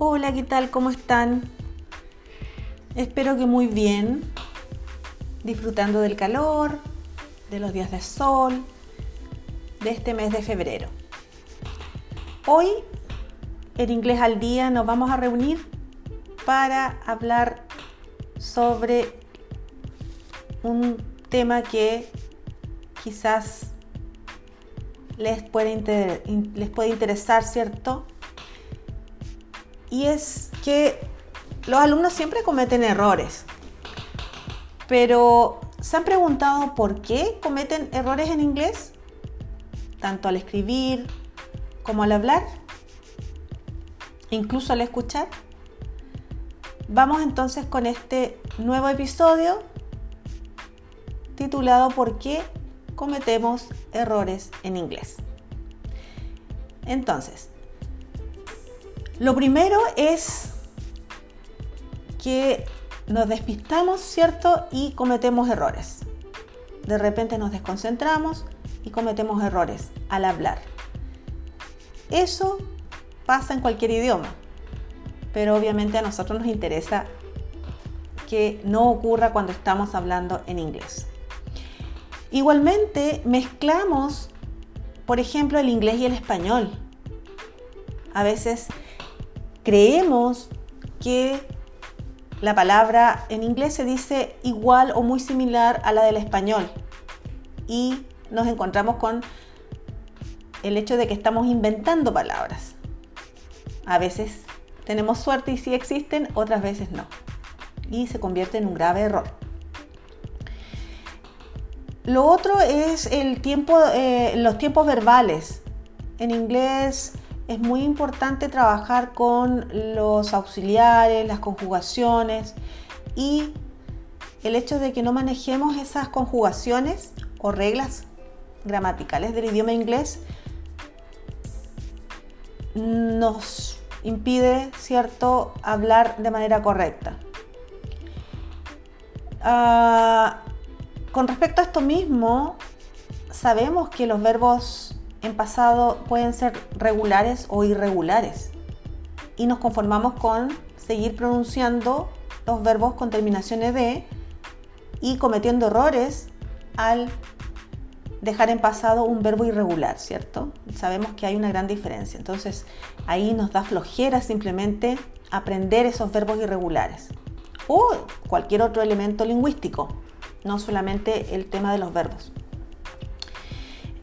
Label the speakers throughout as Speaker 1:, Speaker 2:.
Speaker 1: Hola, ¿qué tal? ¿Cómo están? Espero que muy bien, disfrutando del calor, de los días de sol, de este mes de febrero. Hoy, en Inglés al Día, nos vamos a reunir para hablar sobre un tema que quizás les puede, les puede interesar, ¿cierto? Y es que los alumnos siempre cometen errores, pero ¿se han preguntado por qué cometen errores en inglés? Tanto al escribir como al hablar, incluso al escuchar. Vamos entonces con este nuevo episodio titulado ¿Por qué cometemos errores en inglés? Entonces, lo primero es que nos despistamos, ¿cierto? Y cometemos errores. De repente nos desconcentramos y cometemos errores al hablar. Eso pasa en cualquier idioma, pero obviamente a nosotros nos interesa que no ocurra cuando estamos hablando en inglés. Igualmente mezclamos, por ejemplo, el inglés y el español. A veces creemos que la palabra en inglés se dice igual o muy similar a la del español y nos encontramos con el hecho de que estamos inventando palabras. A veces tenemos suerte y sí existen, otras veces no. Y se convierte en un grave error. Lo otro es el tiempo, eh, los tiempos verbales. En inglés es muy importante trabajar con los auxiliares, las conjugaciones y el hecho de que no manejemos esas conjugaciones o reglas gramaticales del idioma inglés nos impide, ¿cierto?, hablar de manera correcta. Ah, con respecto a esto mismo, sabemos que los verbos en pasado pueden ser regulares o irregulares y nos conformamos con seguir pronunciando los verbos con terminaciones de y cometiendo errores al dejar en pasado un verbo irregular, ¿cierto? Sabemos que hay una gran diferencia. Entonces ahí nos da flojera simplemente aprender esos verbos irregulares o cualquier otro elemento lingüístico, no solamente el tema de los verbos.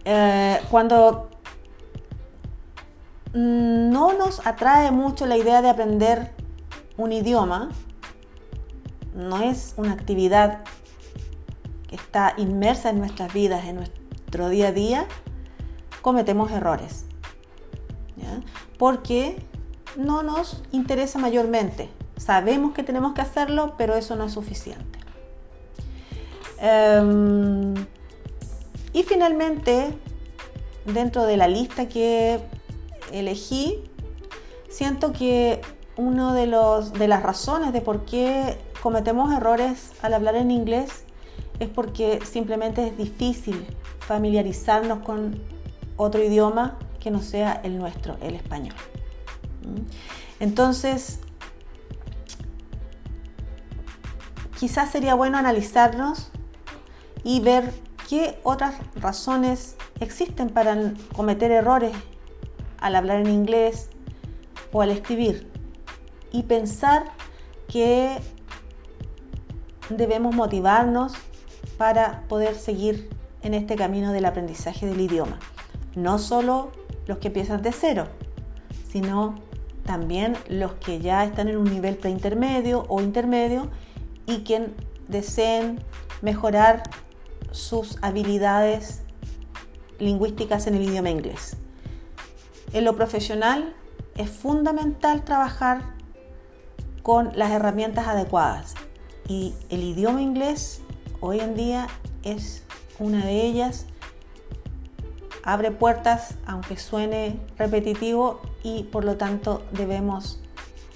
Speaker 1: Eh, cuando no nos atrae mucho la idea de aprender un idioma, no es una actividad que está inmersa en nuestras vidas, en nuestro día a día, cometemos errores. Porque no nos interesa mayormente. Sabemos que tenemos que hacerlo, pero eso no es suficiente. Em, y finalmente, dentro de la lista que elegí, siento que una de, de las razones de por qué cometemos errores al hablar en inglés es porque simplemente es difícil familiarizarnos con otro idioma que no sea el nuestro, el español. ¿Mm? Entonces, quizás sería bueno analizarnos y ver ¿Qué otras razones existen para cometer errores al hablar en inglés o al escribir? Y pensar que debemos motivarnos para poder seguir en este camino del aprendizaje del idioma. No solo los que empiezan de cero, sino también los que ya están en un nivel preintermedio o intermedio y quien deseen mejorar sus habilidades lingüísticas en el idioma inglés. En lo profesional es fundamental trabajar con las herramientas adecuadas y el idioma inglés hoy en día es una de ellas. Abre puertas aunque suene repetitivo y por lo tanto debemos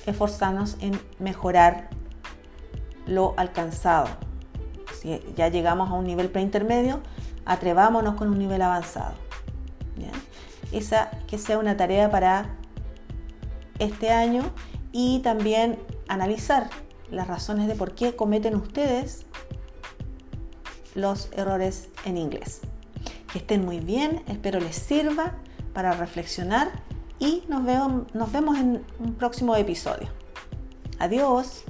Speaker 1: esforzarnos en mejorar lo alcanzado si ya llegamos a un nivel preintermedio, atrevámonos con un nivel avanzado. Esa que sea una tarea para este año y también analizar las razones de por qué cometen ustedes los errores en inglés. Que estén muy bien, espero les sirva para reflexionar y nos, vemos, nos vemos en un próximo episodio. Adiós.